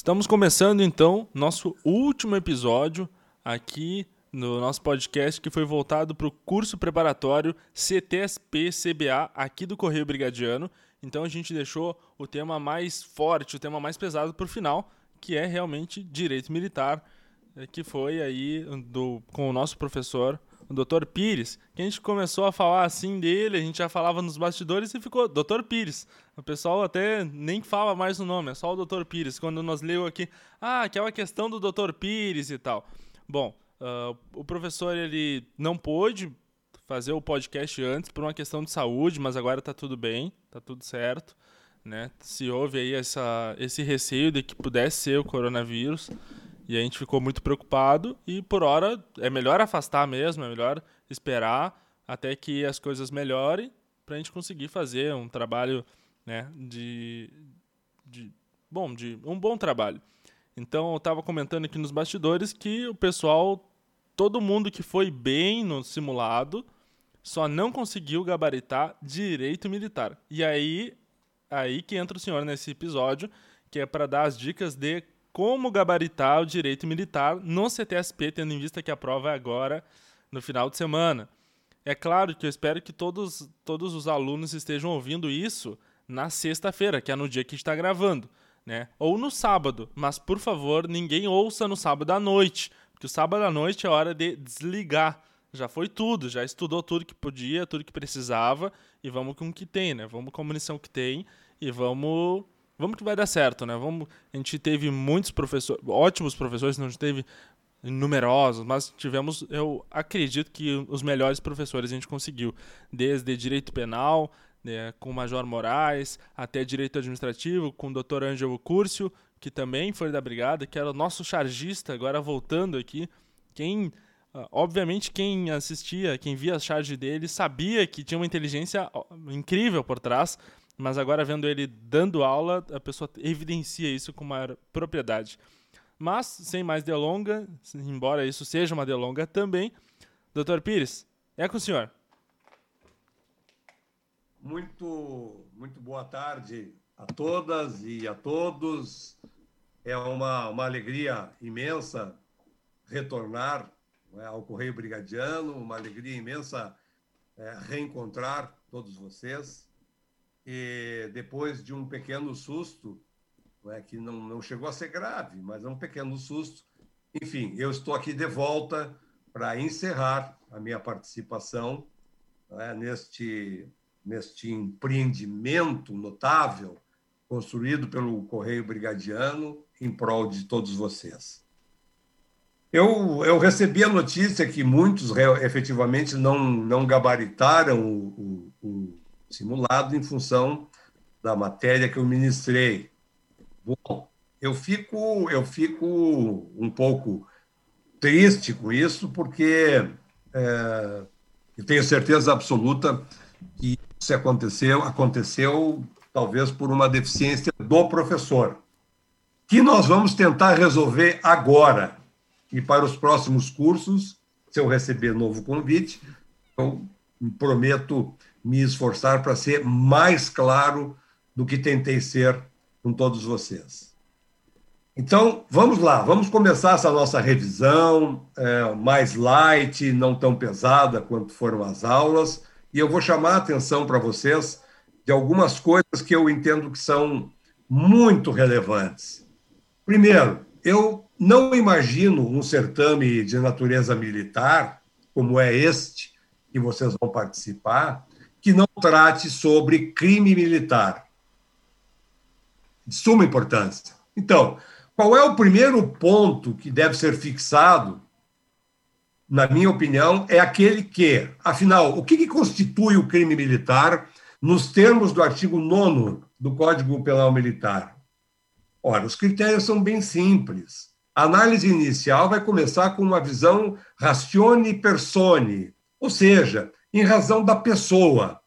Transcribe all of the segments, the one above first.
Estamos começando então nosso último episódio aqui no nosso podcast que foi voltado para o curso preparatório CTSP-CBA aqui do Correio Brigadiano. Então a gente deixou o tema mais forte, o tema mais pesado para o final, que é realmente direito militar, eh, que foi aí do, com o nosso professor o Dr. Pires, que a gente começou a falar assim dele, a gente já falava nos bastidores e ficou Dr. Pires. O pessoal até nem fala mais o nome, é só o Dr. Pires. Quando nós leu aqui, ah, aquela questão do Dr. Pires e tal. Bom, uh, o professor ele não pôde fazer o podcast antes por uma questão de saúde, mas agora está tudo bem, está tudo certo. Né? Se houve aí essa, esse receio de que pudesse ser o coronavírus, e a gente ficou muito preocupado e por hora é melhor afastar mesmo, é melhor esperar até que as coisas melhorem para a gente conseguir fazer um trabalho, né, de, de bom, de um bom trabalho. Então eu estava comentando aqui nos bastidores que o pessoal, todo mundo que foi bem no simulado, só não conseguiu gabaritar direito militar. E aí, aí que entra o senhor nesse episódio, que é para dar as dicas de como gabaritar o direito militar no CTSP, tendo em vista que a prova é agora no final de semana. É claro que eu espero que todos, todos os alunos estejam ouvindo isso na sexta-feira, que é no dia que está gravando, né? Ou no sábado, mas por favor, ninguém ouça no sábado à noite, porque o sábado à noite é hora de desligar. Já foi tudo, já estudou tudo que podia, tudo que precisava e vamos com o que tem, né? Vamos com a munição que tem e vamos vamos que vai dar certo, né? Vamos, a gente teve muitos professores, ótimos professores, não teve numerosos, mas tivemos, eu acredito que os melhores professores a gente conseguiu, desde direito penal, né, com o Major Moraes, até direito administrativo, com o Dr. Ângelo Curcio, que também foi da brigada, que era o nosso chargista, agora voltando aqui. Quem, ah, obviamente, quem assistia, quem via a charge dele, sabia que tinha uma inteligência incrível por trás, mas agora vendo ele dando aula, a pessoa evidencia isso com maior propriedade. Mas, sem mais delonga, embora isso seja uma delonga também, Dr. Pires, é com o senhor. Muito, muito boa tarde a todas e a todos. É uma, uma alegria imensa retornar é, ao Correio Brigadiano, uma alegria imensa é, reencontrar todos vocês e depois de um pequeno susto, é, que não, não chegou a ser grave, mas é um pequeno susto. Enfim, eu estou aqui de volta para encerrar a minha participação é, neste, neste empreendimento notável construído pelo Correio Brigadiano em prol de todos vocês. Eu, eu recebi a notícia que muitos efetivamente não, não gabaritaram o, o, simulado em função da matéria que eu ministrei. Bom, eu fico, eu fico um pouco triste com isso, porque é, eu tenho certeza absoluta que isso aconteceu, aconteceu talvez por uma deficiência do professor, que nós vamos tentar resolver agora. E para os próximos cursos, se eu receber novo convite, eu prometo me esforçar para ser mais claro do que tentei ser com todos vocês. Então, vamos lá, vamos começar essa nossa revisão é, mais light, não tão pesada quanto foram as aulas, e eu vou chamar a atenção para vocês de algumas coisas que eu entendo que são muito relevantes. Primeiro, eu não imagino um certame de natureza militar, como é este, que vocês vão participar, que não trate sobre crime militar. De suma importância. Então, qual é o primeiro ponto que deve ser fixado, na minha opinião, é aquele que, afinal, o que, que constitui o crime militar nos termos do artigo 9 do Código Penal Militar? Ora, os critérios são bem simples. A análise inicial vai começar com uma visão ratione persone, ou seja, em razão da pessoa.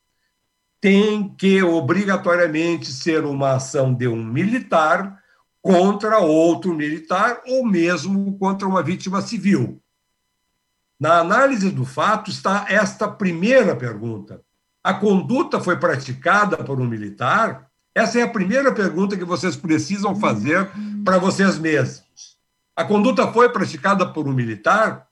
Tem que obrigatoriamente ser uma ação de um militar contra outro militar ou mesmo contra uma vítima civil. Na análise do fato está esta primeira pergunta. A conduta foi praticada por um militar? Essa é a primeira pergunta que vocês precisam fazer para vocês mesmos. A conduta foi praticada por um militar?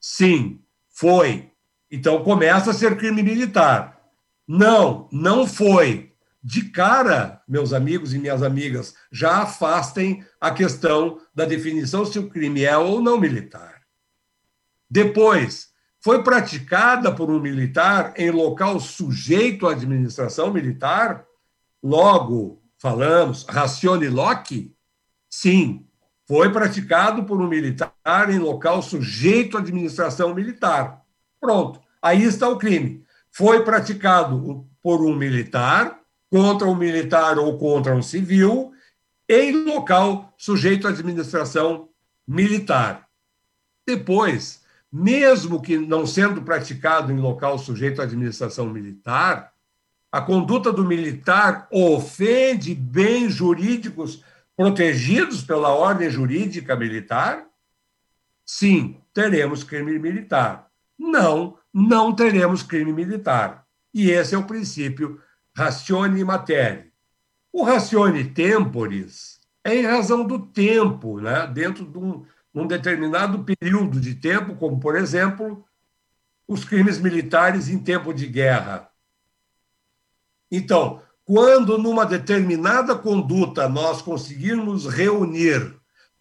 Sim, foi. Então começa a ser crime militar. Não, não foi. De cara, meus amigos e minhas amigas, já afastem a questão da definição se o crime é ou não militar. Depois, foi praticada por um militar em local sujeito à administração militar? Logo, falamos, racione Locke? Sim, foi praticado por um militar em local sujeito à administração militar. Pronto, aí está o crime. Foi praticado por um militar contra um militar ou contra um civil em local sujeito à administração militar. Depois, mesmo que não sendo praticado em local sujeito à administração militar, a conduta do militar ofende bens jurídicos protegidos pela ordem jurídica militar? Sim, teremos crime militar. Não, não teremos crime militar. E esse é o princípio ratione materia. O ratione temporis é em razão do tempo, né? dentro de um, num determinado período de tempo, como, por exemplo, os crimes militares em tempo de guerra. Então, quando numa determinada conduta nós conseguirmos reunir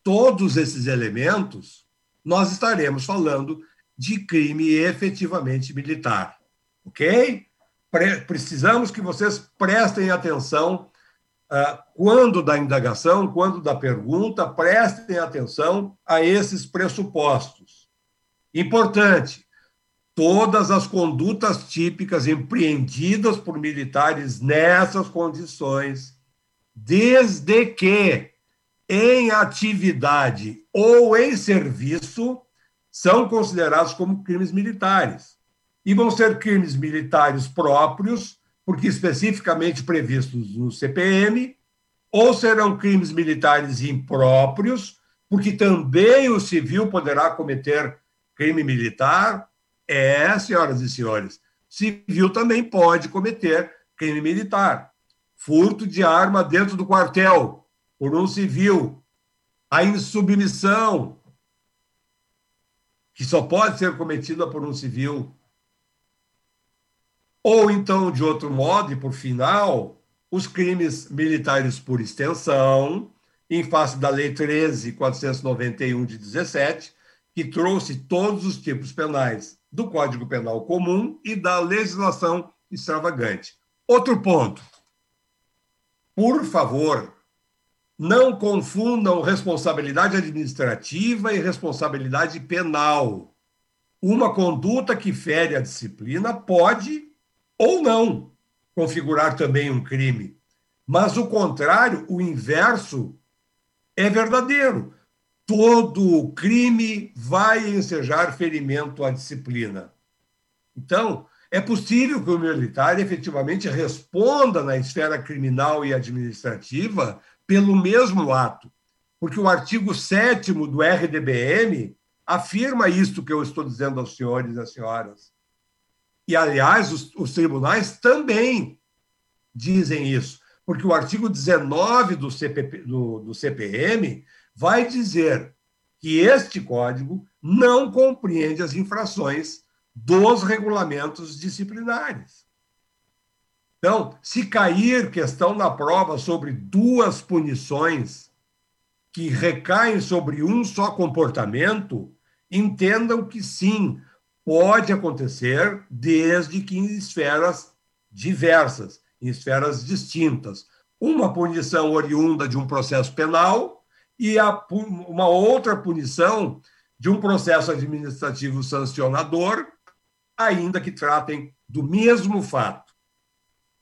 todos esses elementos, nós estaremos falando de crime efetivamente militar. Ok? Pre precisamos que vocês prestem atenção ah, quando da indagação, quando da pergunta, prestem atenção a esses pressupostos. Importante, todas as condutas típicas empreendidas por militares nessas condições, desde que em atividade ou em serviço, são considerados como crimes militares. E vão ser crimes militares próprios, porque especificamente previstos no CPM, ou serão crimes militares impróprios, porque também o civil poderá cometer crime militar. É, senhoras e senhores, civil também pode cometer crime militar. Furto de arma dentro do quartel por um civil. A insubmissão, que só pode ser cometida por um civil. Ou então, de outro modo, e por final, os crimes militares por extensão, em face da Lei 13.491 de 17, que trouxe todos os tipos penais do Código Penal Comum e da legislação extravagante. Outro ponto. Por favor, não confundam responsabilidade administrativa e responsabilidade penal. Uma conduta que fere a disciplina pode ou não configurar também um crime. Mas o contrário, o inverso, é verdadeiro. Todo crime vai ensejar ferimento à disciplina. Então, é possível que o militar efetivamente responda na esfera criminal e administrativa pelo mesmo ato, porque o artigo 7 do RDBM afirma isto que eu estou dizendo aos senhores e às senhoras. E, aliás, os, os tribunais também dizem isso, porque o artigo 19 do, CPP, do, do CPM vai dizer que este código não compreende as infrações dos regulamentos disciplinares. Então, se cair questão na prova sobre duas punições que recaem sobre um só comportamento, entendam que sim, pode acontecer desde que em esferas diversas, em esferas distintas. Uma punição oriunda de um processo penal e a, uma outra punição de um processo administrativo sancionador, ainda que tratem do mesmo fato.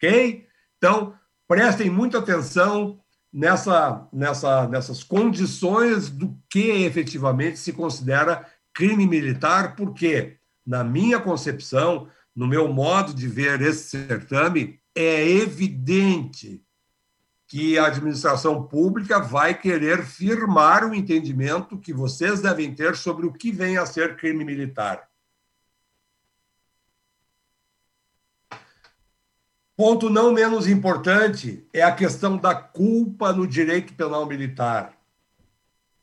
Ok? Então, prestem muita atenção nessa, nessa, nessas condições do que efetivamente se considera crime militar, porque na minha concepção, no meu modo de ver esse certame, é evidente que a administração pública vai querer firmar o entendimento que vocês devem ter sobre o que vem a ser crime militar. Ponto não menos importante é a questão da culpa no direito penal militar.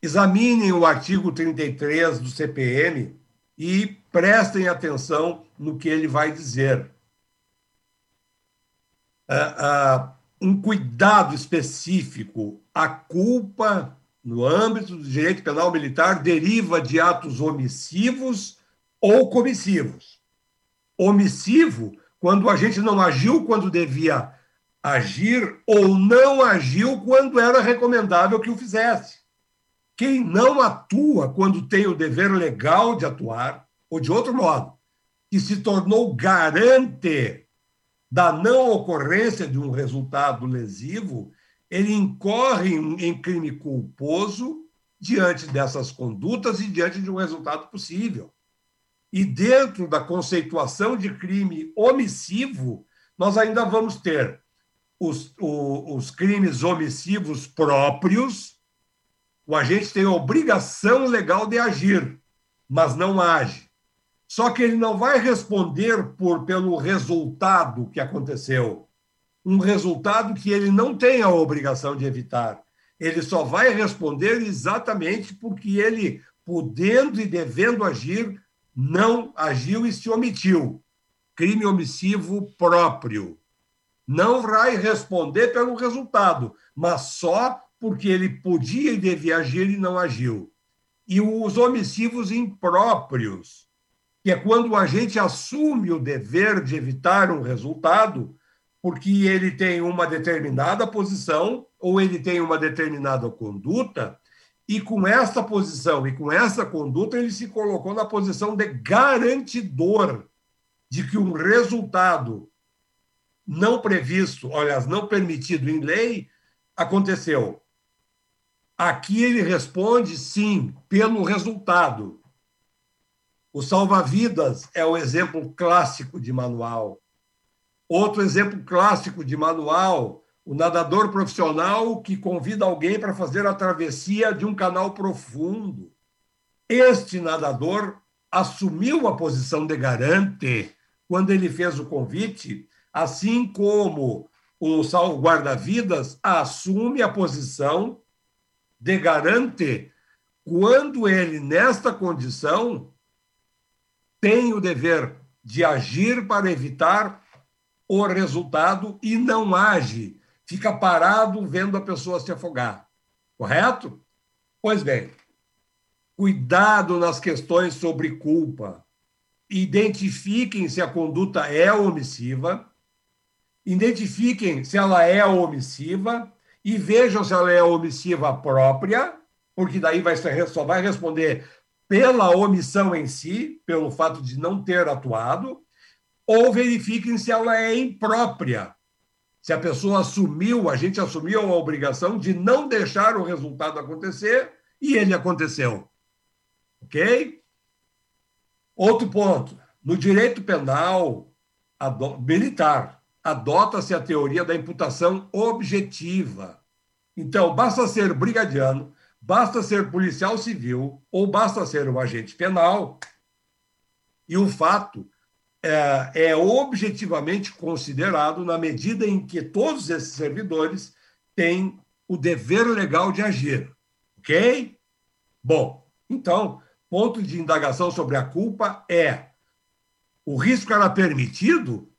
examinem o artigo 33 do CPM e prestem atenção no que ele vai dizer. Uh, uh, um cuidado específico. A culpa, no âmbito do direito penal militar, deriva de atos omissivos ou comissivos. Omissivo, quando a gente não agiu quando devia agir ou não agiu quando era recomendável que o fizesse. Quem não atua quando tem o dever legal de atuar, ou de outro modo, que se tornou garante da não ocorrência de um resultado lesivo, ele incorre em crime culposo diante dessas condutas e diante de um resultado possível. E dentro da conceituação de crime omissivo, nós ainda vamos ter os, os crimes omissivos próprios, o agente tem a obrigação legal de agir, mas não age. Só que ele não vai responder por pelo resultado que aconteceu, um resultado que ele não tem a obrigação de evitar. Ele só vai responder exatamente porque ele, podendo e devendo agir, não agiu e se omitiu. Crime omissivo próprio. Não vai responder pelo resultado, mas só porque ele podia e devia agir e não agiu. E os omissivos impróprios, que é quando o agente assume o dever de evitar um resultado, porque ele tem uma determinada posição ou ele tem uma determinada conduta, e com essa posição e com essa conduta ele se colocou na posição de garantidor de que um resultado não previsto, aliás, não permitido em lei, aconteceu. Aqui ele responde sim, pelo resultado. O salva-vidas é o exemplo clássico de manual. Outro exemplo clássico de manual, o nadador profissional que convida alguém para fazer a travessia de um canal profundo. Este nadador assumiu a posição de garante quando ele fez o convite, assim como o guarda-vidas assume a posição de garante quando ele, nesta condição, tem o dever de agir para evitar o resultado e não age, fica parado vendo a pessoa se afogar. Correto? Pois bem, cuidado nas questões sobre culpa. Identifiquem se a conduta é omissiva, identifiquem se ela é omissiva e vejam se ela é omissiva própria, porque daí vai ser, só vai responder pela omissão em si, pelo fato de não ter atuado, ou verifiquem se ela é imprópria. Se a pessoa assumiu, a gente assumiu a obrigação de não deixar o resultado acontecer e ele aconteceu. Ok? Outro ponto. No direito penal militar, adota-se a teoria da imputação objetiva. Então, basta ser brigadiano, basta ser policial civil ou basta ser um agente penal, e o fato é, é objetivamente considerado na medida em que todos esses servidores têm o dever legal de agir. Ok? Bom, então, ponto de indagação sobre a culpa é: o risco era permitido?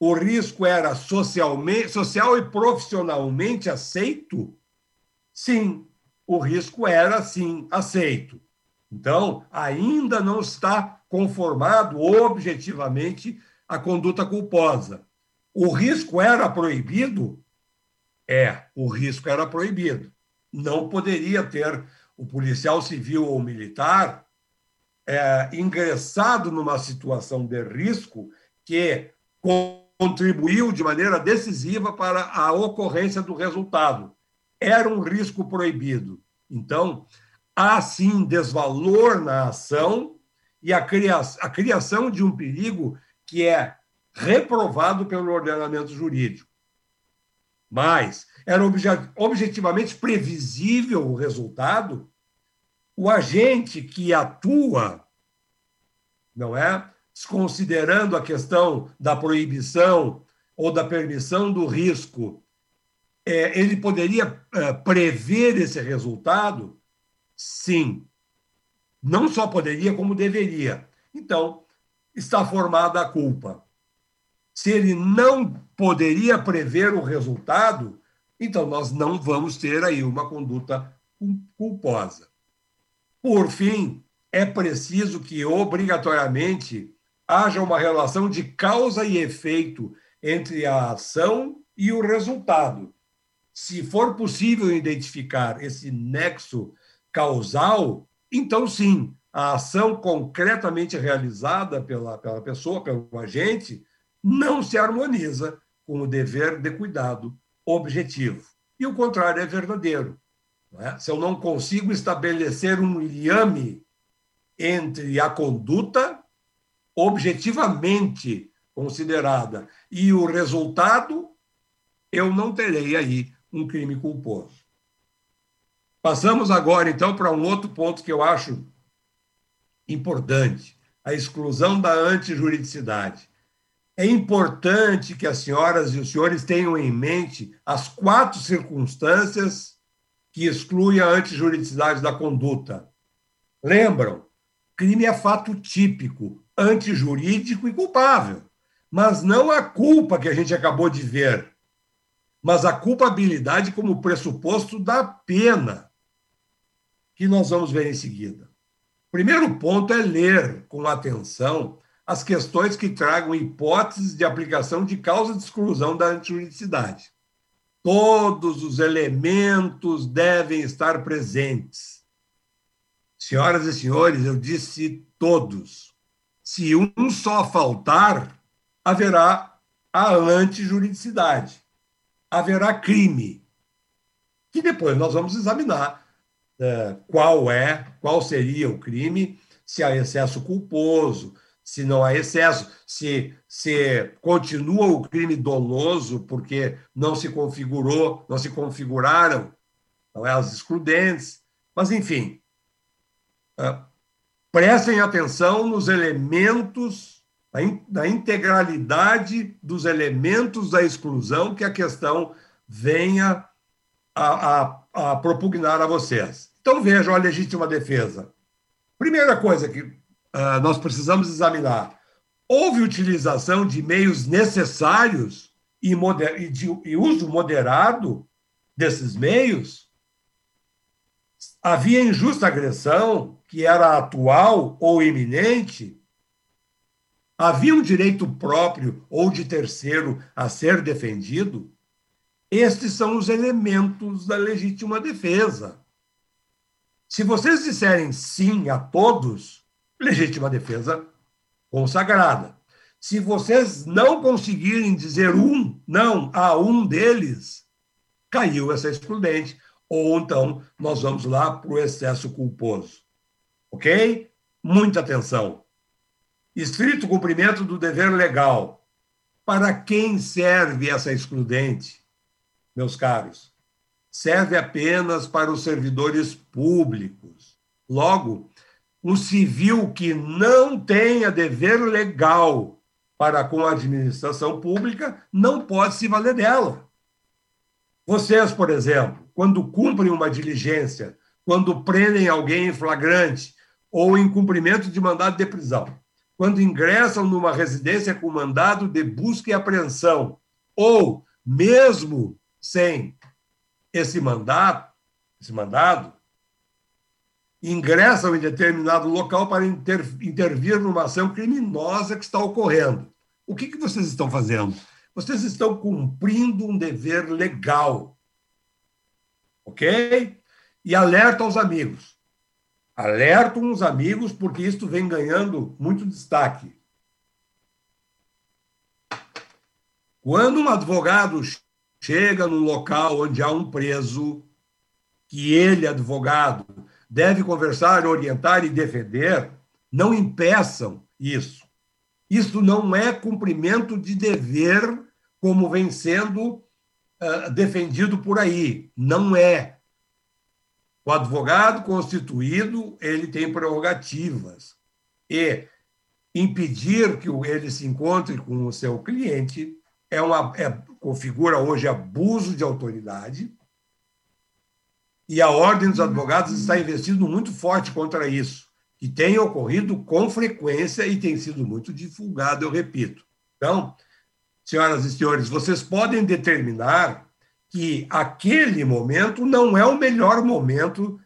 o risco era socialmente, social e profissionalmente aceito? Sim, o risco era sim aceito. Então, ainda não está conformado objetivamente a conduta culposa. O risco era proibido? É, o risco era proibido. Não poderia ter o policial civil ou militar é, ingressado numa situação de risco que, contribuiu de maneira decisiva para a ocorrência do resultado. Era um risco proibido. Então, há sim desvalor na ação e a, cria a criação de um perigo que é reprovado pelo ordenamento jurídico. Mas era obje objetivamente previsível o resultado. O agente que atua, não é? desconsiderando a questão da proibição ou da permissão do risco, é, ele poderia é, prever esse resultado? Sim. Não só poderia, como deveria. Então, está formada a culpa. Se ele não poderia prever o resultado, então nós não vamos ter aí uma conduta culposa. Por fim, é preciso que obrigatoriamente haja uma relação de causa e efeito entre a ação e o resultado. Se for possível identificar esse nexo causal, então sim, a ação concretamente realizada pela, pela pessoa, pelo agente, não se harmoniza com o dever de cuidado objetivo. E o contrário é verdadeiro. É? Se eu não consigo estabelecer um liame entre a conduta objetivamente considerada e o resultado, eu não terei aí um crime culposo. Passamos agora, então, para um outro ponto que eu acho importante: a exclusão da antijuridicidade. É importante que as senhoras e os senhores tenham em mente as quatro circunstâncias que excluem a antijuridicidade da conduta. Lembram? Crime é fato típico, antijurídico e culpável. Mas não a culpa que a gente acabou de ver, mas a culpabilidade como pressuposto da pena, que nós vamos ver em seguida. O primeiro ponto é ler com atenção as questões que tragam hipóteses de aplicação de causa de exclusão da antijuridicidade. Todos os elementos devem estar presentes. Senhoras e senhores, eu disse todos. Se um só faltar, haverá a antijuridicidade, haverá crime, que depois nós vamos examinar qual é, qual seria o crime, se há excesso culposo, se não há excesso, se, se continua o crime doloso porque não se configurou, não se configuraram não é, as excludentes. Mas, enfim, prestem atenção nos elementos, na integralidade dos elementos da exclusão que a questão venha a, a, a propugnar a vocês. Então, vejam a legítima defesa. Primeira coisa que uh, nós precisamos examinar. Houve utilização de meios necessários e, moder, e de e uso moderado desses meios? Havia injusta agressão, que era atual ou iminente? Havia um direito próprio ou de terceiro a ser defendido? Estes são os elementos da legítima defesa. Se vocês disserem sim a todos, legítima defesa consagrada. Se vocês não conseguirem dizer um não a um deles, caiu essa excludente. Ou então nós vamos lá para o excesso culposo. Ok? Muita atenção. Estrito cumprimento do dever legal. Para quem serve essa excludente, meus caros? Serve apenas para os servidores públicos. Logo, um civil que não tenha dever legal para com a administração pública não pode se valer dela. Vocês, por exemplo, quando cumprem uma diligência, quando prendem alguém em flagrante ou em cumprimento de mandado de prisão, quando ingressam numa residência com mandado de busca e apreensão, ou mesmo sem esse mandato, esse mandado, ingressam em determinado local para inter, intervir numa ação criminosa que está ocorrendo. O que, que vocês estão fazendo? Vocês estão cumprindo um dever legal. Ok? E alertam os amigos. Alertam os amigos, porque isto vem ganhando muito destaque. Quando um advogado chega num local onde há um preso, que ele, advogado, deve conversar, orientar e defender, não impeçam isso. Isso não é cumprimento de dever como vem sendo uh, defendido por aí. Não é. O advogado constituído, ele tem prerrogativas. E impedir que ele se encontre com o seu cliente é uma é, configura hoje abuso de autoridade e a Ordem dos Advogados está investindo muito forte contra isso, que tem ocorrido com frequência e tem sido muito divulgado, eu repito. Então, senhoras e senhores, vocês podem determinar que aquele momento não é o melhor momento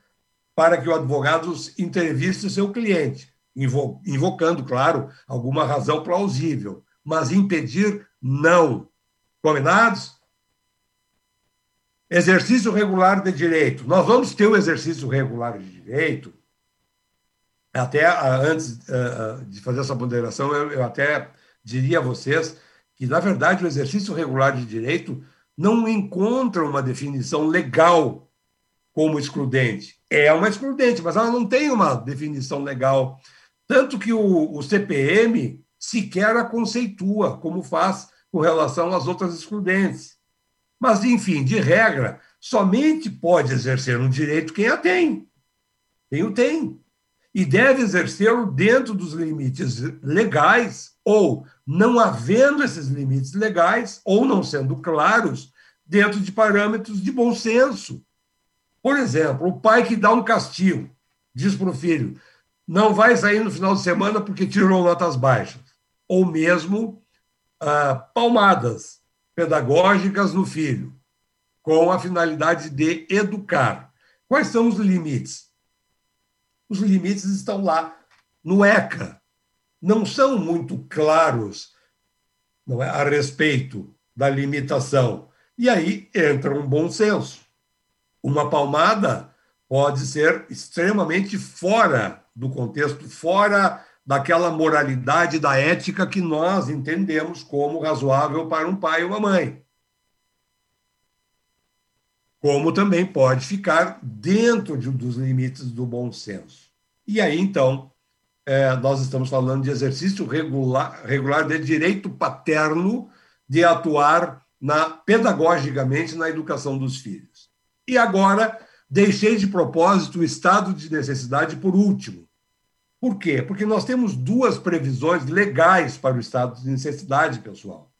para que o advogado entreviste seu cliente, invocando, claro, alguma razão plausível, mas impedir, não. Combinados? Exercício regular de direito. Nós vamos ter o exercício regular de direito. Até ah, antes ah, ah, de fazer essa ponderação, eu até diria a vocês que, na verdade, o exercício regular de direito não encontra uma definição legal como excludente. É uma excludente, mas ela não tem uma definição legal. Tanto que o, o CPM sequer a conceitua, como faz com relação às outras excludentes. Mas, enfim, de regra, somente pode exercer um direito quem a tem. Quem o tem. E deve exercê-lo dentro dos limites legais, ou não havendo esses limites legais, ou não sendo claros, dentro de parâmetros de bom senso. Por exemplo, o pai que dá um castigo, diz para o filho: não vai sair no final de semana porque tirou notas baixas. Ou mesmo ah, palmadas pedagógicas no filho, com a finalidade de educar. Quais são os limites? Os limites estão lá no ECA. Não são muito claros não é, a respeito da limitação. E aí entra um bom senso. Uma palmada pode ser extremamente fora do contexto, fora daquela moralidade, da ética que nós entendemos como razoável para um pai e uma mãe. Como também pode ficar dentro de, dos limites do bom senso. E aí, então, é, nós estamos falando de exercício regular, regular de direito paterno de atuar na, pedagogicamente na educação dos filhos. E agora, deixei de propósito o estado de necessidade por último por quê? Porque nós temos duas previsões legais para o estado de necessidade, pessoal.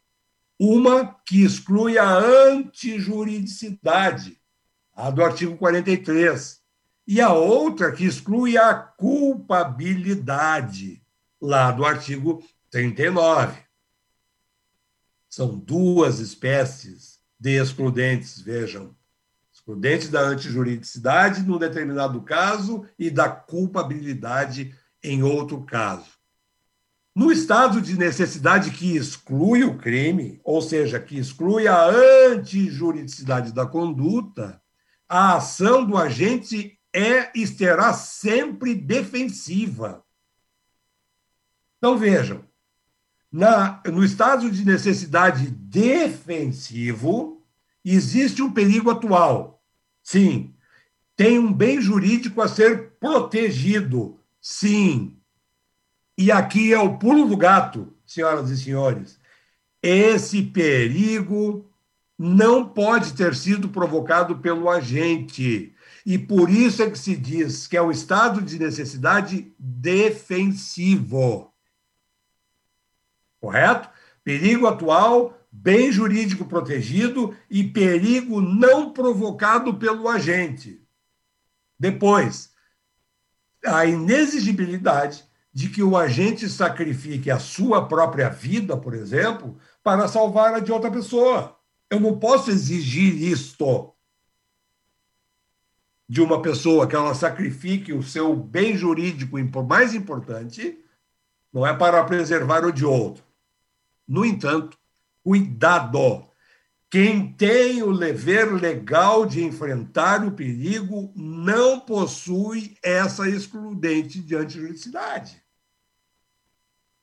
Uma que exclui a antijuridicidade, a do artigo 43, e a outra que exclui a culpabilidade, lá do artigo 39. São duas espécies de excludentes, vejam. Excludente da antijuridicidade num determinado caso e da culpabilidade em outro caso. No estado de necessidade que exclui o crime, ou seja, que exclui a antijuridicidade da conduta, a ação do agente é e será sempre defensiva. Então vejam, na, no estado de necessidade defensivo, existe um perigo atual. Sim, tem um bem jurídico a ser protegido, Sim. E aqui é o pulo do gato, senhoras e senhores. Esse perigo não pode ter sido provocado pelo agente. E por isso é que se diz que é o estado de necessidade defensivo. Correto? Perigo atual, bem jurídico protegido e perigo não provocado pelo agente. Depois, a inexigibilidade de que o agente sacrifique a sua própria vida, por exemplo, para salvar a de outra pessoa. Eu não posso exigir isto de uma pessoa que ela sacrifique o seu bem jurídico mais importante, não é para preservar o de outro. No entanto, cuidado. Quem tem o dever legal de enfrentar o perigo não possui essa excludente de antijuridicidade.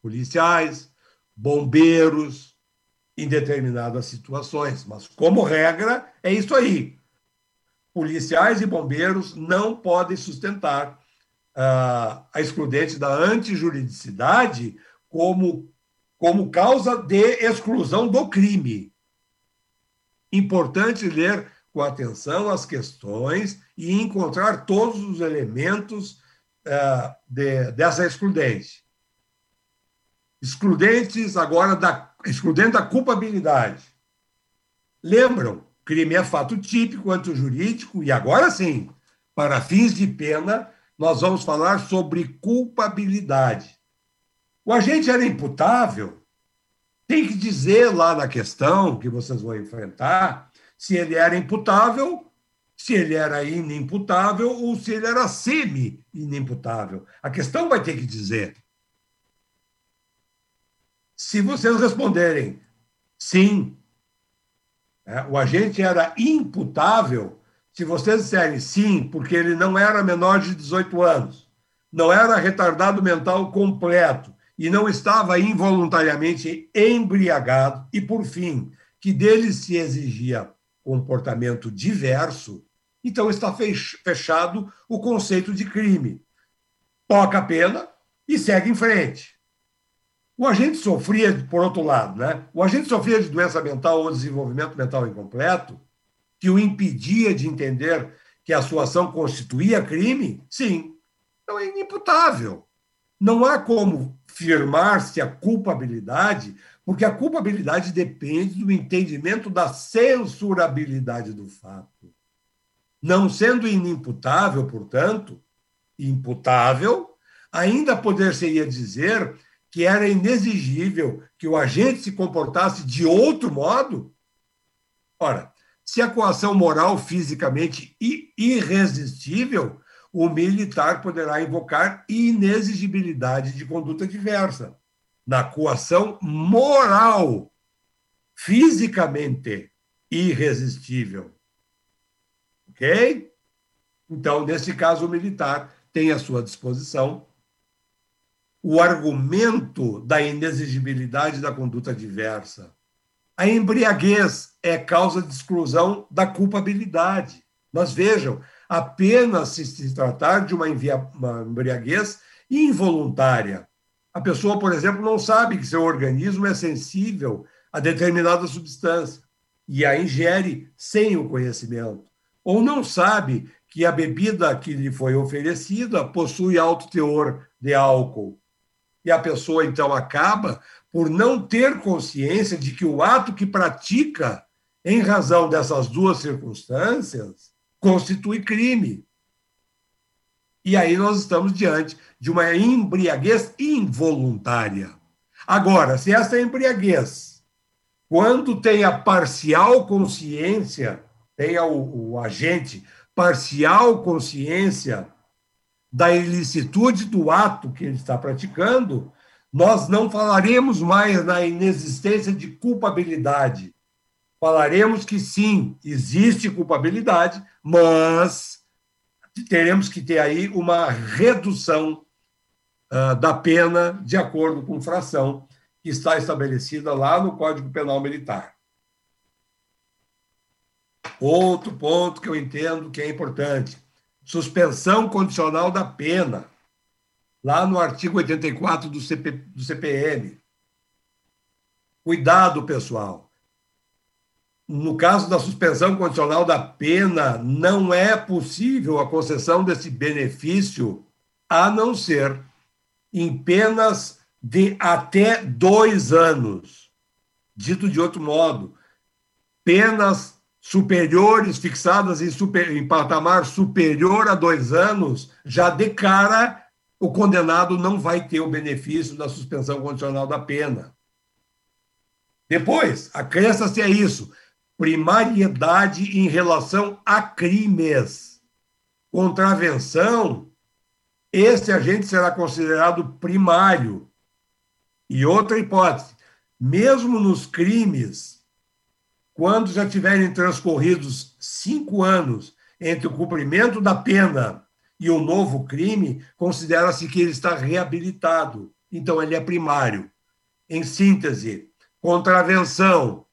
Policiais, bombeiros, em determinadas situações. Mas, como regra, é isso aí. Policiais e bombeiros não podem sustentar uh, a excludente da antijuridicidade como, como causa de exclusão do crime Importante ler com atenção as questões e encontrar todos os elementos uh, de, dessa excludente. Excludentes agora da excludente da culpabilidade. Lembram? crime é fato típico, antijurídico, e agora sim, para fins de pena, nós vamos falar sobre culpabilidade. O agente era imputável? Tem que dizer lá na questão que vocês vão enfrentar se ele era imputável, se ele era inimputável ou se ele era semi-inimputável. A questão vai ter que dizer. Se vocês responderem sim, é, o agente era imputável, se vocês disserem sim, porque ele não era menor de 18 anos, não era retardado mental completo e não estava involuntariamente embriagado, e, por fim, que dele se exigia comportamento diverso, então está fechado o conceito de crime. Toca a pena e segue em frente. O agente sofria, por outro lado, né? o agente sofria de doença mental ou desenvolvimento mental incompleto, que o impedia de entender que a sua ação constituía crime? Sim. Então é inimputável. Não há como firmar-se a culpabilidade, porque a culpabilidade depende do entendimento da censurabilidade do fato. Não sendo inimputável, portanto, imputável, ainda poder-se-ia dizer que era inexigível que o agente se comportasse de outro modo? Ora, se a coação moral fisicamente irresistível, o militar poderá invocar inexigibilidade de conduta diversa. Na coação moral, fisicamente irresistível. Ok? Então, nesse caso, o militar tem à sua disposição o argumento da inexigibilidade da conduta diversa. A embriaguez é causa de exclusão da culpabilidade. Mas vejam, apenas se, se tratar de uma, uma embriaguez involuntária. A pessoa, por exemplo, não sabe que seu organismo é sensível a determinada substância e a ingere sem o conhecimento. Ou não sabe que a bebida que lhe foi oferecida possui alto teor de álcool e a pessoa então acaba por não ter consciência de que o ato que pratica, em razão dessas duas circunstâncias, constitui crime. E aí nós estamos diante de uma embriaguez involuntária. Agora, se essa embriaguez, quando tem a parcial consciência, tem o, o agente parcial consciência da ilicitude do ato que ele está praticando, nós não falaremos mais na inexistência de culpabilidade. Falaremos que sim, existe culpabilidade, mas teremos que ter aí uma redução uh, da pena de acordo com fração que está estabelecida lá no Código Penal Militar. Outro ponto que eu entendo que é importante suspensão condicional da pena, lá no artigo 84 do, CP, do CPM. Cuidado, pessoal. No caso da suspensão condicional da pena, não é possível a concessão desse benefício a não ser em penas de até dois anos. Dito de outro modo, penas superiores, fixadas em, super, em patamar superior a dois anos, já de cara o condenado não vai ter o benefício da suspensão condicional da pena. Depois, acresça-se a isso primariedade em relação a crimes. Contravenção, esse agente será considerado primário. E outra hipótese, mesmo nos crimes quando já tiverem transcorridos cinco anos entre o cumprimento da pena e o novo crime, considera-se que ele está reabilitado. Então, ele é primário. Em síntese, contravenção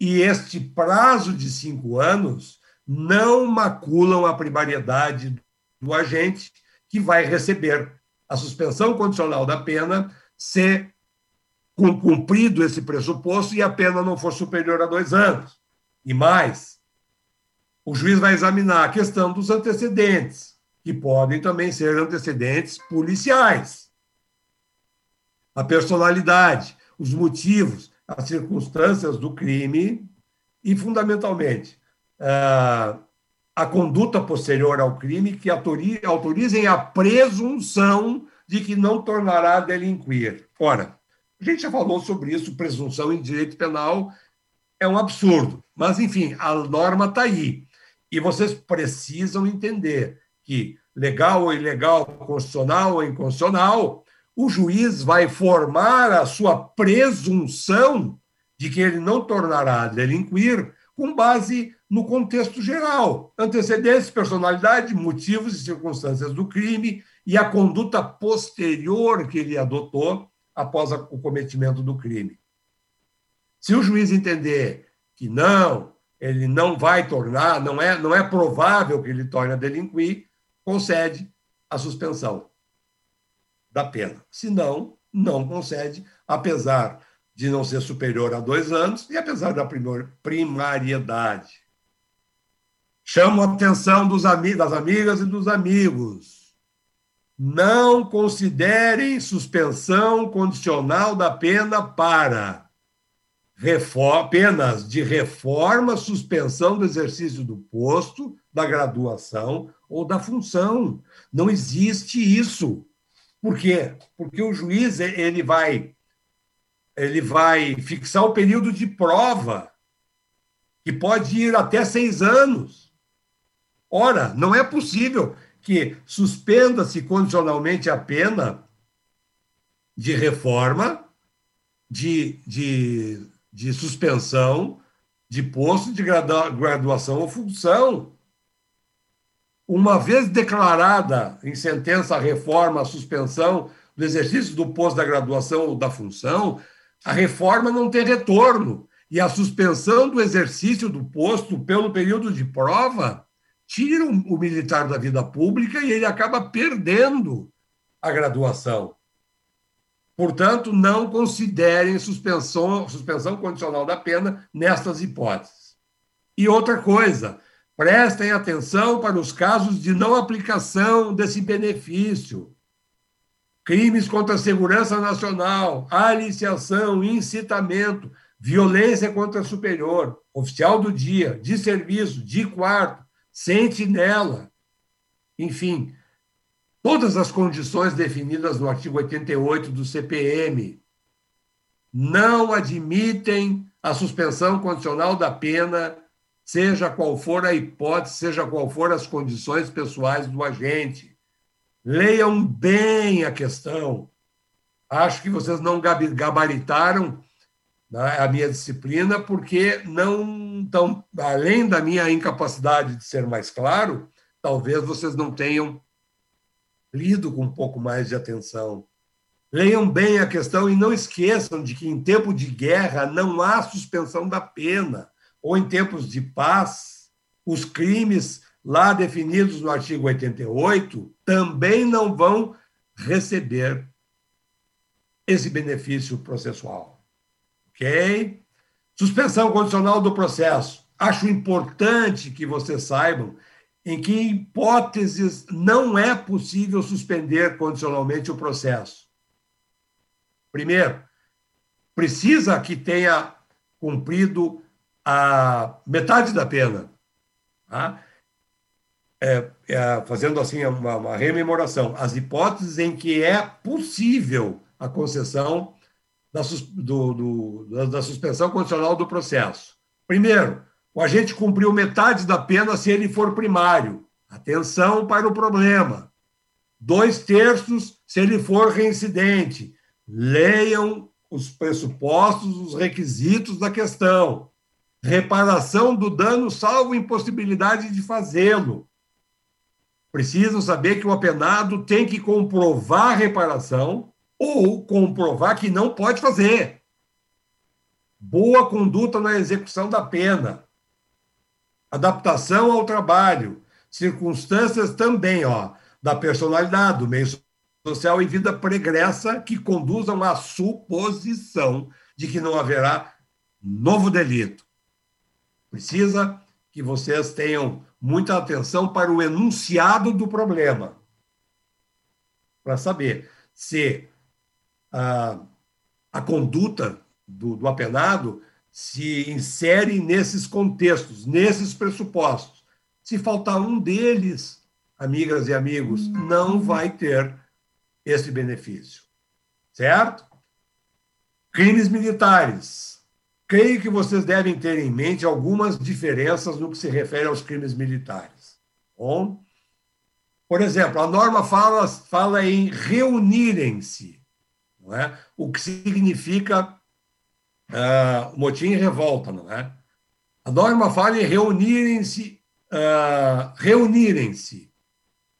e este prazo de cinco anos não maculam a primariedade do agente que vai receber a suspensão condicional da pena se cumprido esse pressuposto e a pena não for superior a dois anos. E mais, o juiz vai examinar a questão dos antecedentes, que podem também ser antecedentes policiais. A personalidade, os motivos, as circunstâncias do crime e, fundamentalmente, a conduta posterior ao crime que autorizem a presunção de que não tornará a delinquir. Ora, a gente já falou sobre isso, presunção em direito penal é um absurdo. Mas, enfim, a norma está aí. E vocês precisam entender que, legal ou ilegal, constitucional ou inconstitucional, o juiz vai formar a sua presunção de que ele não tornará a delinquir com base no contexto geral, antecedentes, personalidade, motivos e circunstâncias do crime e a conduta posterior que ele adotou após o cometimento do crime. Se o juiz entender que não, ele não vai tornar, não é, não é provável que ele torne a delinquir, concede a suspensão da pena. Se não, não concede, apesar de não ser superior a dois anos e apesar da primariedade. Chamo a atenção dos das amigas e dos amigos. Não considerem suspensão condicional da pena para penas de reforma, suspensão do exercício do posto, da graduação ou da função. Não existe isso. Por quê? Porque o juiz ele vai ele vai fixar o período de prova, que pode ir até seis anos. Ora, não é possível que suspenda-se condicionalmente a pena de reforma, de, de de suspensão de posto de graduação ou função. Uma vez declarada em sentença a reforma, a suspensão do exercício do posto da graduação ou da função, a reforma não tem retorno. E a suspensão do exercício do posto pelo período de prova tira o militar da vida pública e ele acaba perdendo a graduação. Portanto, não considerem suspensão, suspensão condicional da pena nestas hipóteses. E outra coisa, prestem atenção para os casos de não aplicação desse benefício. Crimes contra a segurança nacional, aliciação, incitamento, violência contra superior, oficial do dia, de serviço, de quarto, sentinela. Enfim, todas as condições definidas no artigo 88 do CPM não admitem a suspensão condicional da pena, seja qual for a hipótese, seja qual for as condições pessoais do agente. Leiam bem a questão. Acho que vocês não gabaritaram né, a minha disciplina, porque não estão, além da minha incapacidade de ser mais claro, talvez vocês não tenham lido com um pouco mais de atenção. Leiam bem a questão e não esqueçam de que em tempo de guerra não há suspensão da pena, ou em tempos de paz, os crimes lá definidos no artigo 88 também não vão receber esse benefício processual. Ok? Suspensão condicional do processo. Acho importante que vocês saibam em que hipóteses não é possível suspender condicionalmente o processo. Primeiro, precisa que tenha cumprido a metade da pena. Tá? É, é, fazendo assim uma, uma, rememoração, as hipóteses em que é possível a concessão da, do, do, da suspensão condicional do processo. Primeiro, o agente cumpriu metade da pena se ele for primário. Atenção para o problema. Dois terços se ele for reincidente. Leiam os pressupostos, os requisitos da questão. Reparação do dano, salvo impossibilidade de fazê-lo. Precisam saber que o apenado tem que comprovar a reparação ou comprovar que não pode fazer. Boa conduta na execução da pena adaptação ao trabalho, circunstâncias também, ó, da personalidade, do meio social e vida pregressa que conduzam à suposição de que não haverá novo delito. Precisa que vocês tenham muita atenção para o enunciado do problema, para saber se a, a conduta do, do apenado se insere nesses contextos, nesses pressupostos. Se faltar um deles, amigas e amigos, não vai ter esse benefício. Certo? Crimes militares. Creio que vocês devem ter em mente algumas diferenças no que se refere aos crimes militares. Bom, por exemplo, a norma fala, fala em reunirem-se, não é? o que significa uh, motim e revolta, não é? A norma fala em reunirem-se, uh, reunirem-se,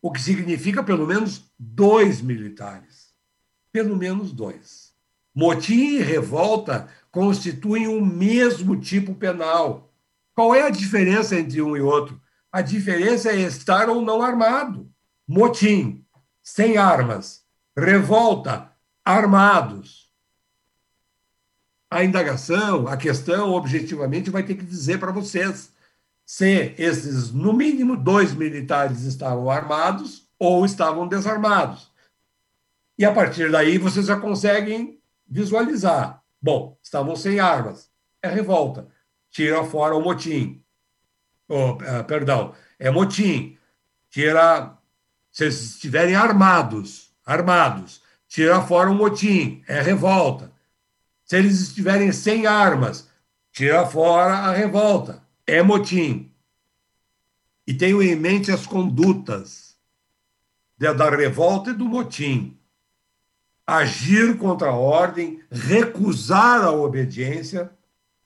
o que significa pelo menos dois militares. Pelo menos dois. Motim e revolta constituem o mesmo tipo penal. Qual é a diferença entre um e outro? A diferença é estar ou não armado. Motim, sem armas. Revolta, armados a indagação, a questão, objetivamente, vai ter que dizer para vocês se esses, no mínimo, dois militares estavam armados ou estavam desarmados. E a partir daí vocês já conseguem visualizar. Bom, estavam sem armas. É revolta. Tira fora o motim. Oh, uh, perdão, é motim. Tira. Se estiverem armados, armados, tira fora o motim. É revolta. Se eles estiverem sem armas, tira fora a revolta. É motim. E tenho em mente as condutas da revolta e do motim. Agir contra a ordem, recusar a obediência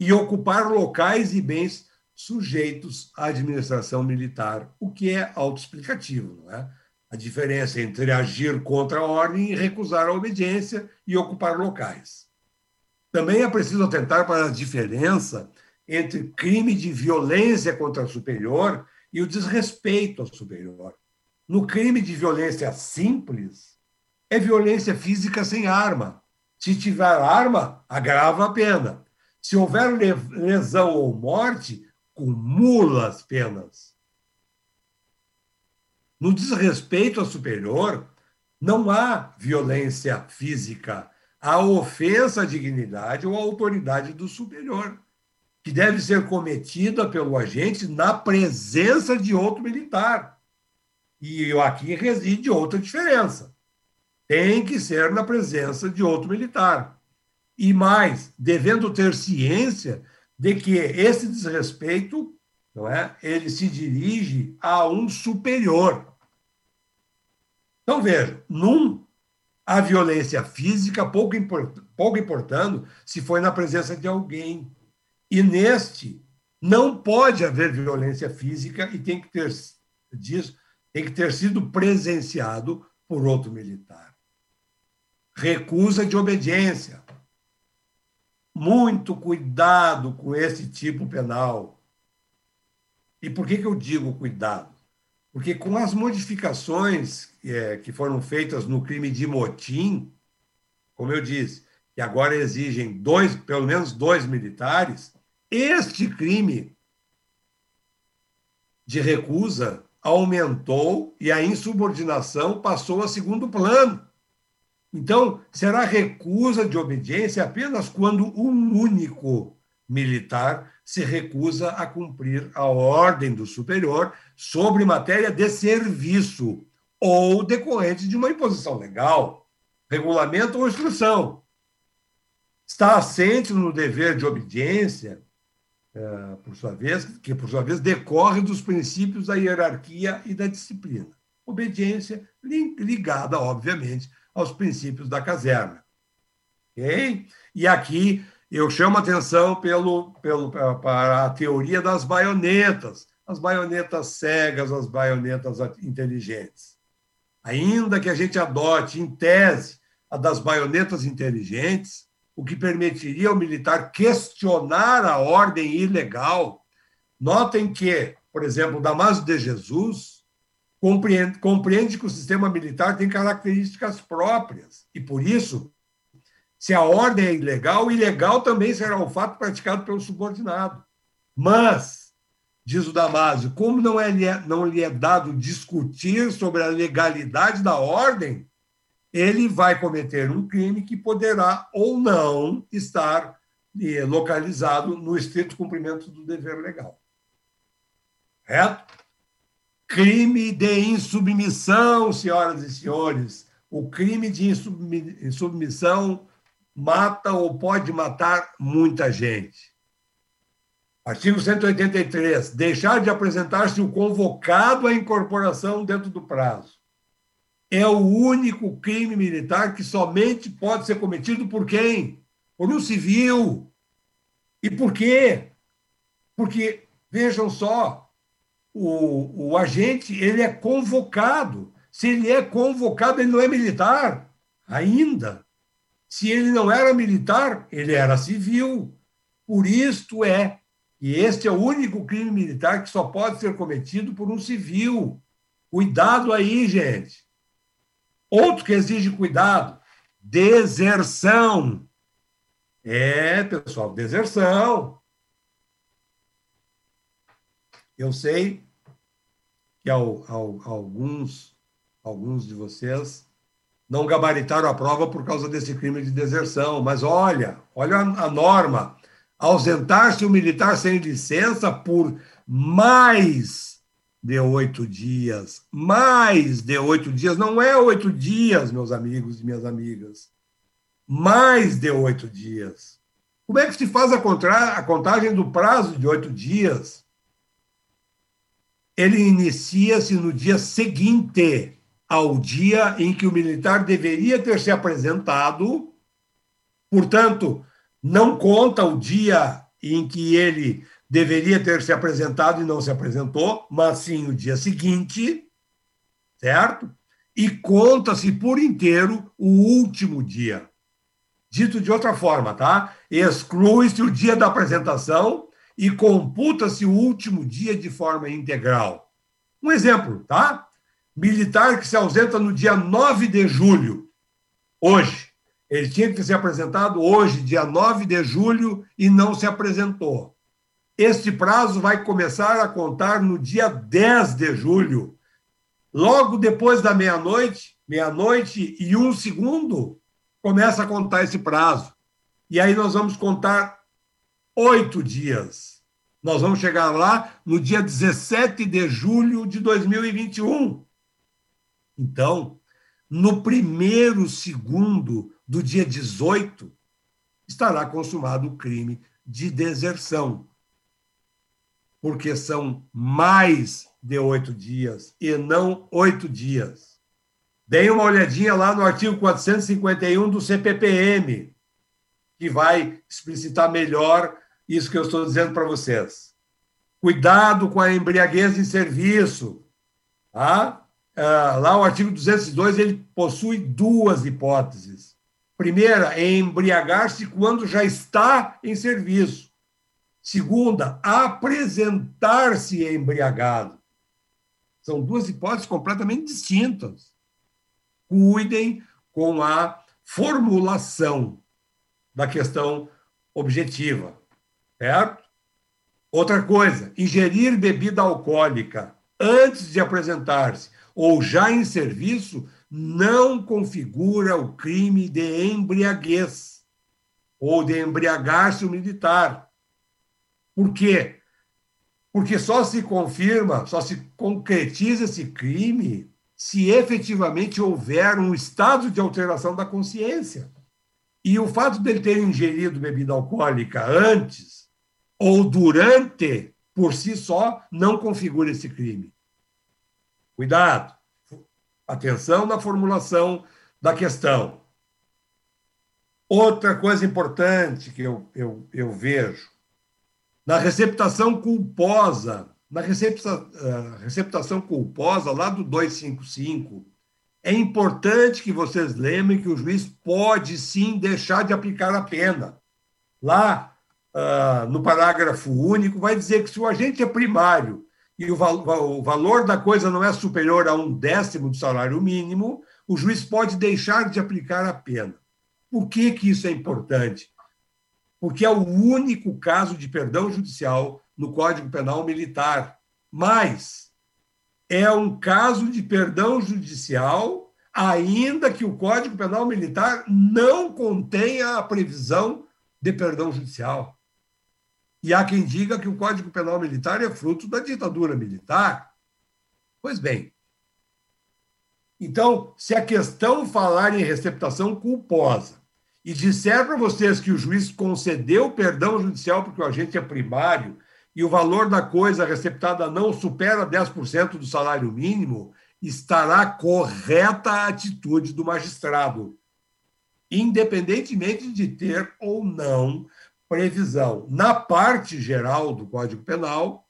e ocupar locais e bens sujeitos à administração militar, o que é autoexplicativo, não é? A diferença entre agir contra a ordem e recusar a obediência e ocupar locais. Também é preciso atentar para a diferença entre crime de violência contra o superior e o desrespeito ao superior. No crime de violência simples, é violência física sem arma. Se tiver arma, agrava a pena. Se houver lesão ou morte, cumula as penas. No desrespeito ao superior, não há violência física, a ofensa à dignidade ou à autoridade do superior, que deve ser cometida pelo agente na presença de outro militar. E aqui reside outra diferença. Tem que ser na presença de outro militar. E mais, devendo ter ciência de que esse desrespeito, não é, ele se dirige a um superior. Então veja, num a violência física, pouco, import, pouco importando se foi na presença de alguém. E neste, não pode haver violência física e tem que ter, diz, tem que ter sido presenciado por outro militar. Recusa de obediência. Muito cuidado com esse tipo penal. E por que, que eu digo cuidado? Porque com as modificações é, que foram feitas no crime de motim, como eu disse, que agora exigem dois, pelo menos dois militares, este crime de recusa aumentou e a insubordinação passou a segundo plano. Então, será recusa de obediência apenas quando um único militar se recusa a cumprir a ordem do superior sobre matéria de serviço ou decorrente de uma imposição legal, regulamento ou instrução. Está assente no dever de obediência, é, por sua vez, que por sua vez decorre dos princípios da hierarquia e da disciplina. Obediência ligada, obviamente, aos princípios da caserna. Okay? E aqui eu chamo atenção pelo, pelo, para a teoria das baionetas, as baionetas cegas, as baionetas inteligentes. Ainda que a gente adote, em tese, a das baionetas inteligentes, o que permitiria ao militar questionar a ordem ilegal. Notem que, por exemplo, Damaso de Jesus compreende, compreende que o sistema militar tem características próprias e, por isso, se a ordem é ilegal, ilegal também será o fato praticado pelo subordinado. Mas, diz o Damásio, como não, é, não lhe é dado discutir sobre a legalidade da ordem, ele vai cometer um crime que poderá ou não estar localizado no estrito cumprimento do dever legal. Certo? Crime de insubmissão, senhoras e senhores. O crime de insubmissão mata ou pode matar muita gente. Artigo 183. Deixar de apresentar-se o convocado à incorporação dentro do prazo. É o único crime militar que somente pode ser cometido por quem? Por um civil. E por quê? Porque, vejam só, o, o agente ele é convocado. Se ele é convocado, ele não é militar ainda. Se ele não era militar, ele era civil. Por isto é que este é o único crime militar que só pode ser cometido por um civil. Cuidado aí, gente. Outro que exige cuidado: deserção. É, pessoal, deserção. Eu sei que alguns, alguns de vocês não gabaritaram a prova por causa desse crime de deserção. Mas olha, olha a norma. Ausentar-se o militar sem licença por mais de oito dias. Mais de oito dias. Não é oito dias, meus amigos e minhas amigas. Mais de oito dias. Como é que se faz a, a contagem do prazo de oito dias? Ele inicia-se no dia seguinte ao dia em que o militar deveria ter se apresentado. Portanto, não conta o dia em que ele deveria ter se apresentado e não se apresentou, mas sim o dia seguinte, certo? E conta-se por inteiro o último dia. Dito de outra forma, tá? Exclui-se o dia da apresentação e computa-se o último dia de forma integral. Um exemplo, tá? militar que se ausenta no dia 9 de julho, hoje. Ele tinha que ser apresentado hoje, dia 9 de julho, e não se apresentou. Este prazo vai começar a contar no dia 10 de julho. Logo depois da meia-noite, meia-noite e um segundo, começa a contar esse prazo. E aí nós vamos contar oito dias. Nós vamos chegar lá no dia 17 de julho de 2021. Então, no primeiro segundo do dia 18, estará consumado o crime de deserção, porque são mais de oito dias e não oito dias. Deem uma olhadinha lá no artigo 451 do CPPM, que vai explicitar melhor isso que eu estou dizendo para vocês. Cuidado com a embriaguez em serviço. Tá? Ah, lá o artigo 202 ele possui duas hipóteses. Primeira é embriagar-se quando já está em serviço. Segunda, apresentar-se embriagado. São duas hipóteses completamente distintas. Cuidem com a formulação da questão objetiva, certo? Outra coisa, ingerir bebida alcoólica antes de apresentar-se ou já em serviço não configura o crime de embriaguez ou de embriagar-se o militar. Por quê? Porque só se confirma, só se concretiza esse crime se efetivamente houver um estado de alteração da consciência. E o fato dele ter ingerido bebida alcoólica antes ou durante, por si só, não configura esse crime. Cuidado. Atenção na formulação da questão. Outra coisa importante que eu, eu, eu vejo, na receptação culposa, na recepta, uh, receptação culposa, lá do 255, é importante que vocês lembrem que o juiz pode sim deixar de aplicar a pena. Lá, uh, no parágrafo único, vai dizer que se o agente é primário e o, o valor da coisa não é superior a um décimo do salário mínimo, o juiz pode deixar de aplicar a pena. Por que, que isso é importante? Porque é o único caso de perdão judicial no Código Penal Militar. Mas é um caso de perdão judicial, ainda que o Código Penal Militar não contenha a previsão de perdão judicial. E há quem diga que o Código Penal Militar é fruto da ditadura militar. Pois bem. Então, se a questão falar em receptação culposa e disser para vocês que o juiz concedeu perdão judicial porque o agente é primário e o valor da coisa receptada não supera 10% do salário mínimo, estará correta a atitude do magistrado, independentemente de ter ou não previsão na parte geral do Código Penal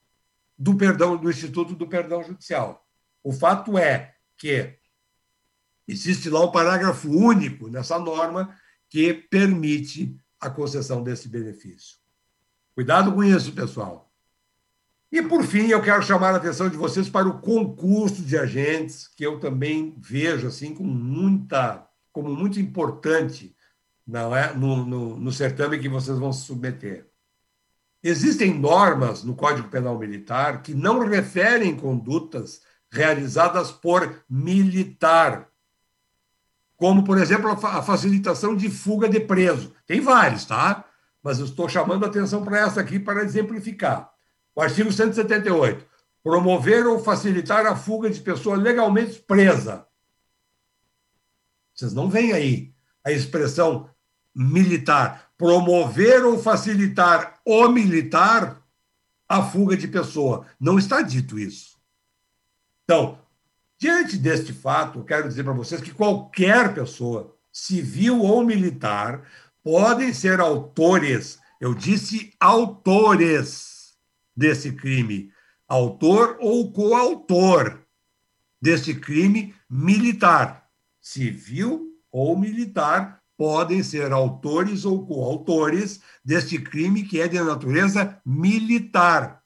do perdão do Instituto do Perdão Judicial. O fato é que existe lá um parágrafo único nessa norma que permite a concessão desse benefício. Cuidado com isso, pessoal. E, por fim, eu quero chamar a atenção de vocês para o concurso de agentes, que eu também vejo assim como muita, como muito importante não é? no, no, no certame que vocês vão se submeter. Existem normas no Código Penal Militar que não referem condutas realizadas por militar, como, por exemplo, a facilitação de fuga de preso. Tem vários, tá? Mas eu estou chamando a atenção para essa aqui para exemplificar. O artigo 178. Promover ou facilitar a fuga de pessoa legalmente presa. Vocês não veem aí a expressão militar. Promover ou facilitar o militar a fuga de pessoa. Não está dito isso. Então, diante deste fato, eu quero dizer para vocês que qualquer pessoa, civil ou militar, podem ser autores, eu disse autores desse crime, autor ou coautor desse crime militar, civil ou militar, podem ser autores ou coautores deste crime que é de natureza militar,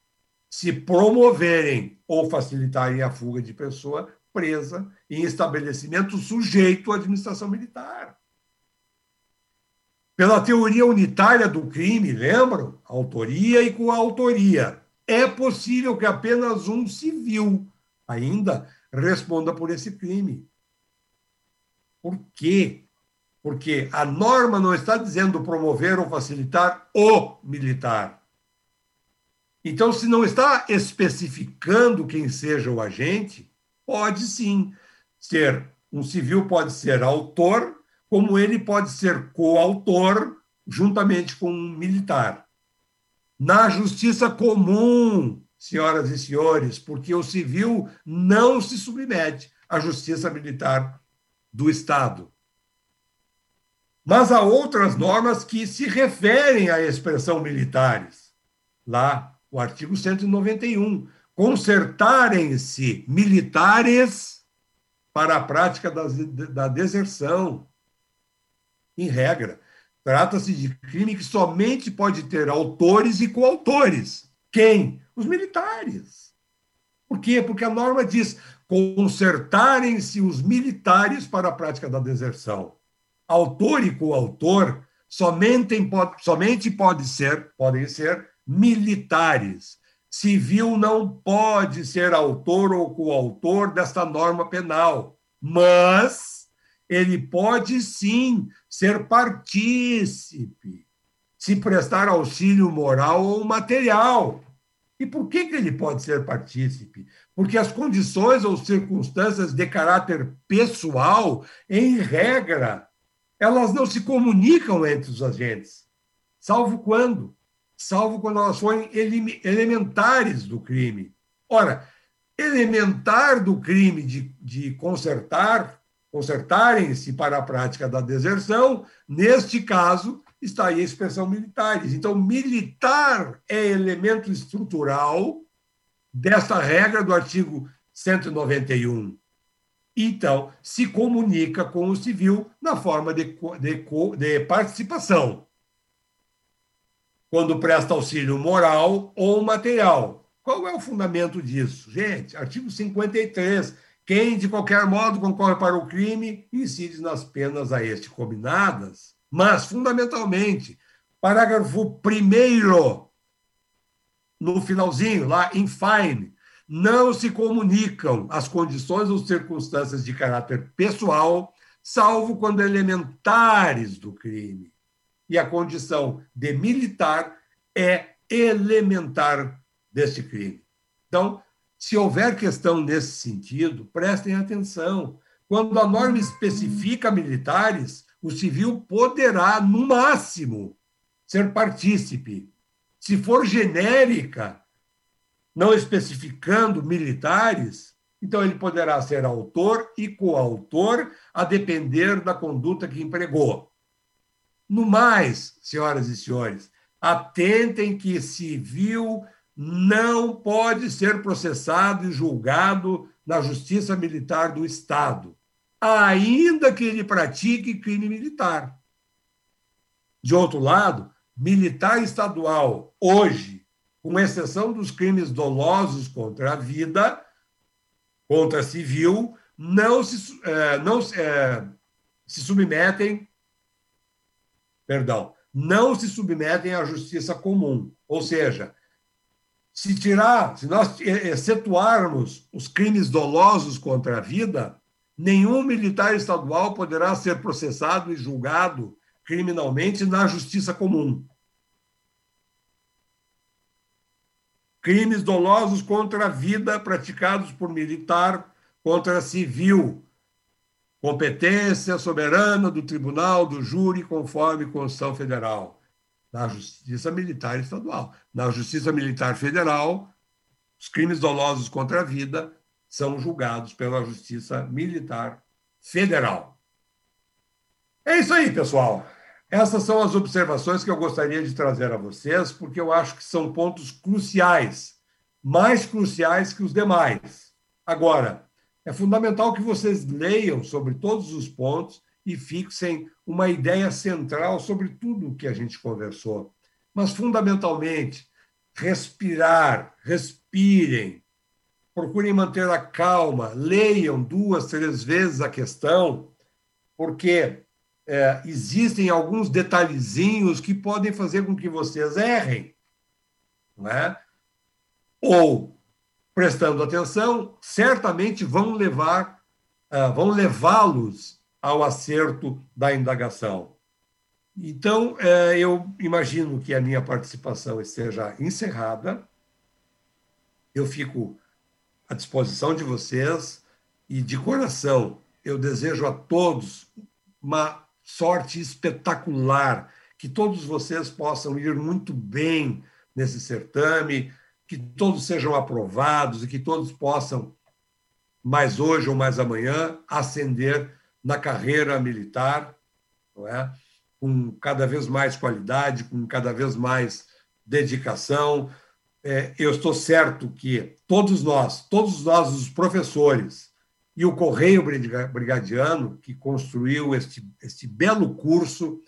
se promoverem ou facilitarem a fuga de pessoa presa em estabelecimento sujeito à administração militar. Pela teoria unitária do crime, lembram? Autoria e coautoria. É possível que apenas um civil ainda responda por esse crime. Por quê? Porque a norma não está dizendo promover ou facilitar o militar. Então, se não está especificando quem seja o agente, pode sim ser um civil pode ser autor como ele pode ser coautor juntamente com um militar. Na justiça comum, senhoras e senhores, porque o civil não se submete à justiça militar do Estado. Mas há outras normas que se referem à expressão militares. Lá, o artigo 191. Consertarem-se militares para a prática da deserção em regra. Trata-se de crime que somente pode ter autores e coautores. Quem? Os militares. Por quê? Porque a norma diz consertarem-se os militares para a prática da deserção. Autor e coautor somente somente pode ser, podem ser militares. Civil não pode ser autor ou coautor desta norma penal, mas ele pode sim ser partícipe, se prestar auxílio moral ou material. E por que, que ele pode ser partícipe? Porque as condições ou circunstâncias de caráter pessoal, em regra, elas não se comunicam entre os agentes. Salvo quando? Salvo quando elas forem elementares do crime. Ora, elementar do crime de, de consertar consertarem-se para a prática da deserção, neste caso, está aí a expressão militares. Então, militar é elemento estrutural desta regra do artigo 191. Então, se comunica com o civil na forma de, de, de participação. Quando presta auxílio moral ou material. Qual é o fundamento disso? Gente, artigo 53 quem, de qualquer modo, concorre para o crime, incide nas penas a este combinadas. Mas, fundamentalmente, parágrafo 1 no finalzinho, lá em fine, não se comunicam as condições ou circunstâncias de caráter pessoal, salvo quando elementares do crime. e a condição de militar é elementar deste crime. Então, se houver questão nesse sentido, prestem atenção. Quando a norma especifica militares, o civil poderá, no máximo, ser partícipe. Se for genérica, não especificando militares, então ele poderá ser autor e coautor, a depender da conduta que empregou. No mais, senhoras e senhores, atentem que civil não pode ser processado e julgado na Justiça Militar do Estado, ainda que ele pratique crime militar. De outro lado, militar estadual, hoje, com exceção dos crimes dolosos contra a vida, contra civil, não se, é, não, é, se submetem, perdão, não se submetem à justiça comum. Ou seja, se tirar, se nós excetuarmos os crimes dolosos contra a vida, nenhum militar estadual poderá ser processado e julgado criminalmente na justiça comum. Crimes dolosos contra a vida praticados por militar contra civil. Competência soberana do tribunal, do júri, conforme Constituição Federal na Justiça Militar Estadual. Na Justiça Militar Federal, os crimes dolosos contra a vida são julgados pela Justiça Militar Federal. É isso aí, pessoal. Essas são as observações que eu gostaria de trazer a vocês, porque eu acho que são pontos cruciais, mais cruciais que os demais. Agora, é fundamental que vocês leiam sobre todos os pontos e fixem uma ideia central sobre tudo o que a gente conversou. Mas, fundamentalmente, respirar, respirem, procurem manter a calma, leiam duas, três vezes a questão, porque é, existem alguns detalhezinhos que podem fazer com que vocês errem. Não é? Ou, prestando atenção, certamente vão levar, uh, vão levá-los ao acerto da indagação. Então, é, eu imagino que a minha participação esteja encerrada. Eu fico à disposição de vocês e, de coração, eu desejo a todos uma sorte espetacular, que todos vocês possam ir muito bem nesse certame, que todos sejam aprovados e que todos possam, mais hoje ou mais amanhã, ascender na carreira militar, não é? com cada vez mais qualidade, com cada vez mais dedicação. É, eu estou certo que todos nós, todos nós, os professores, e o Correio Brigadiano, que construiu este, este belo curso,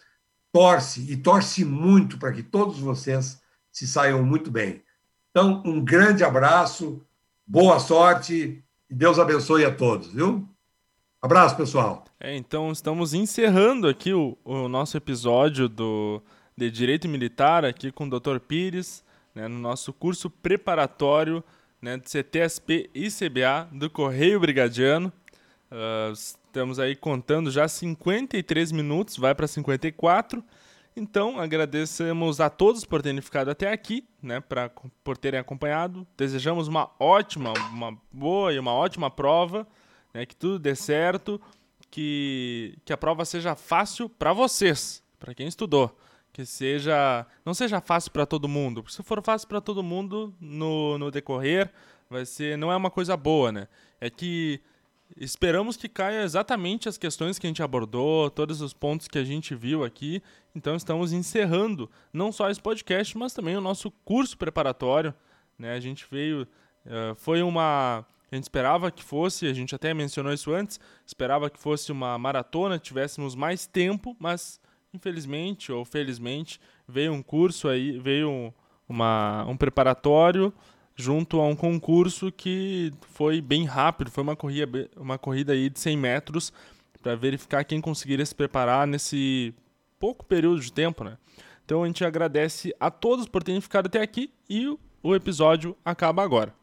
torce e torce muito para que todos vocês se saiam muito bem. Então, um grande abraço, boa sorte e Deus abençoe a todos, viu? Abraço, pessoal. É, então, estamos encerrando aqui o, o, nosso episódio do, de Direito Militar aqui com o Dr. Pires, né, no nosso curso preparatório né, de CTSP e CBA do Correio Brigadiano. Uh, estamos aí contando já 53 minutos, vai para 54. Então, agradecemos a todos por terem ficado até aqui, né, pra, por terem acompanhado. Desejamos uma ótima, uma boa e uma ótima prova né, que tudo dê certo, que, que a prova seja fácil para vocês, para quem estudou. Que seja. Não seja fácil para todo mundo. Porque se for fácil para todo mundo no, no decorrer, vai ser. Não é uma coisa boa, né? É que esperamos que caia exatamente as questões que a gente abordou, todos os pontos que a gente viu aqui. Então estamos encerrando não só esse podcast, mas também o nosso curso preparatório. Né? A gente veio. Uh, foi uma a gente esperava que fosse, a gente até mencionou isso antes, esperava que fosse uma maratona, tivéssemos mais tempo, mas infelizmente ou felizmente veio um curso aí, veio uma, um preparatório junto a um concurso que foi bem rápido, foi uma corrida, uma corrida aí de 100 metros para verificar quem conseguiria se preparar nesse pouco período de tempo, né? Então a gente agradece a todos por terem ficado até aqui e o episódio acaba agora.